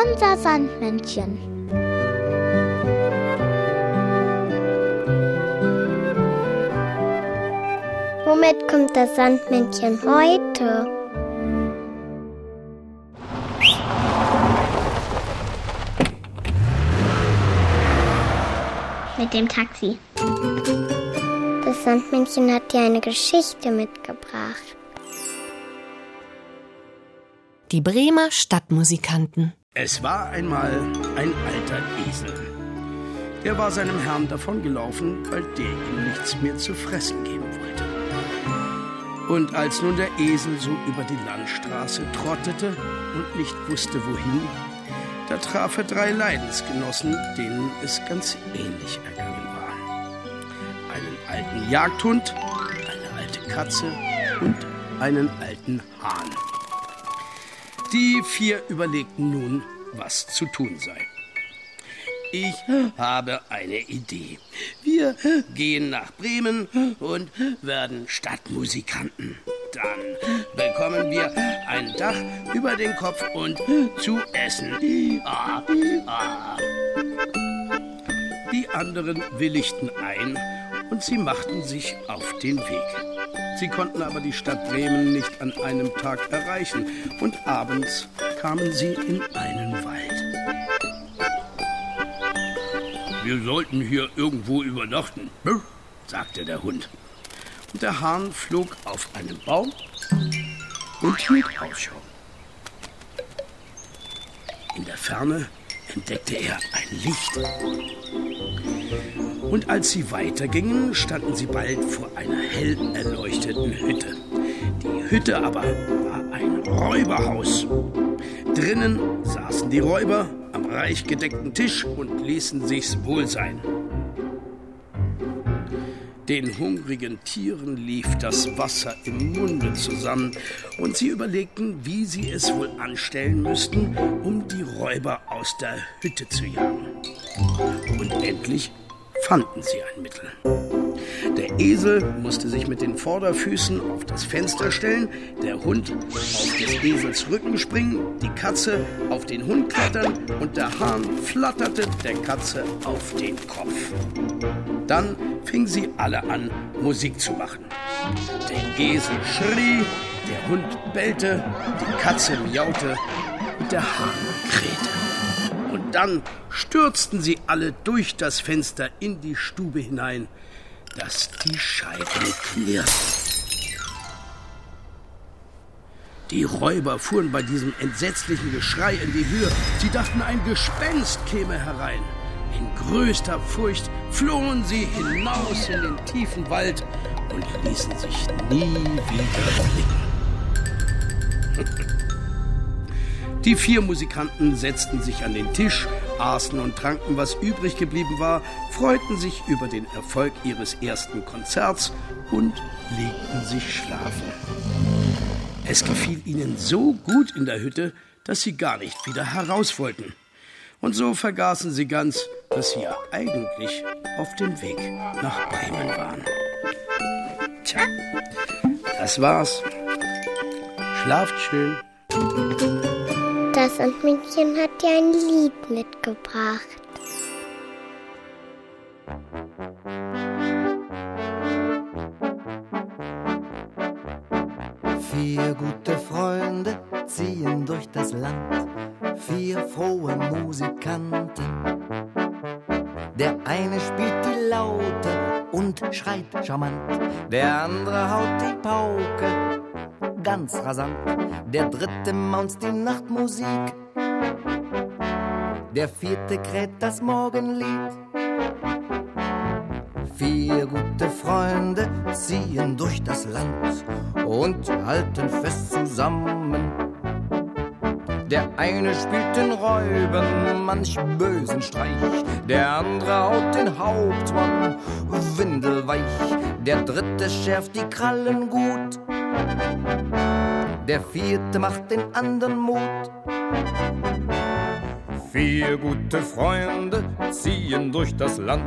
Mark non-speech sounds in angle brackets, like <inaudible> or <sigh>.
Unser Sandmännchen. Womit kommt das Sandmännchen heute? Mit dem Taxi. Das Sandmännchen hat dir eine Geschichte mitgebracht. Die Bremer Stadtmusikanten. Es war einmal ein alter Esel. Er war seinem Herrn davongelaufen, weil der ihm nichts mehr zu fressen geben wollte. Und als nun der Esel so über die Landstraße trottete und nicht wusste wohin, da traf er drei Leidensgenossen, denen es ganz ähnlich ergangen war. Einen alten Jagdhund, eine alte Katze und einen alten Hahn. Die vier überlegten nun, was zu tun sei. Ich habe eine Idee. Wir gehen nach Bremen und werden Stadtmusikanten. Dann bekommen wir ein Dach über den Kopf und zu essen. Ah, ah. Die anderen willigten ein und sie machten sich auf den Weg. Sie konnten aber die Stadt Bremen nicht an einem Tag erreichen und abends kamen sie in einen Wald. Wir sollten hier irgendwo übernachten, sagte der Hund. Und der Hahn flog auf einen Baum und hielt Ausschau. In der Ferne entdeckte er ein Licht. Und als sie weitergingen, standen sie bald vor einer hell erleuchteten Hütte. Die Hütte aber war ein Räuberhaus. Drinnen saßen die Räuber am reich gedeckten Tisch und ließen sich's wohl sein. Den hungrigen Tieren lief das Wasser im Munde zusammen und sie überlegten, wie sie es wohl anstellen müssten, um die Räuber aus der Hütte zu jagen. Und endlich fanden sie ein Mittel. Der Esel musste sich mit den Vorderfüßen auf das Fenster stellen, der Hund auf des Esels Rücken springen, die Katze auf den Hund klettern und der Hahn flatterte der Katze auf den Kopf. Dann fingen sie alle an, Musik zu machen. Der Esel schrie, der Hund bellte, die Katze miaute und der Hahn krähte. Und dann stürzten sie alle durch das Fenster in die Stube hinein dass die Scheiben klirrten. Die Räuber fuhren bei diesem entsetzlichen Geschrei in die Höhe. Sie dachten, ein Gespenst käme herein. In größter Furcht flohen sie hinaus in den tiefen Wald und ließen sich nie wieder blicken. <laughs> Die vier Musikanten setzten sich an den Tisch, aßen und tranken, was übrig geblieben war, freuten sich über den Erfolg ihres ersten Konzerts und legten sich schlafen. Es gefiel ihnen so gut in der Hütte, dass sie gar nicht wieder heraus wollten. Und so vergaßen sie ganz, dass sie ja eigentlich auf dem Weg nach Bremen waren. Tja, das war's. Schlaft schön. Das Sandmännchen hat dir ein Lied mitgebracht. Vier gute Freunde ziehen durch das Land, vier frohe Musikanten. Der eine spielt die Laute und schreit charmant, der andere haut die Pauke ganz rasant. Der dritte maunzt die Nachtmusik. Der vierte kräht das Morgenlied. Vier gute Freunde ziehen durch das Land und halten fest zusammen. Der eine spielt den Räuben manch bösen Streich, der andere haut den Hauptmann windelweich, der dritte schärft die Krallen gut der vierte macht den anderen Mut. Vier gute Freunde ziehen durch das Land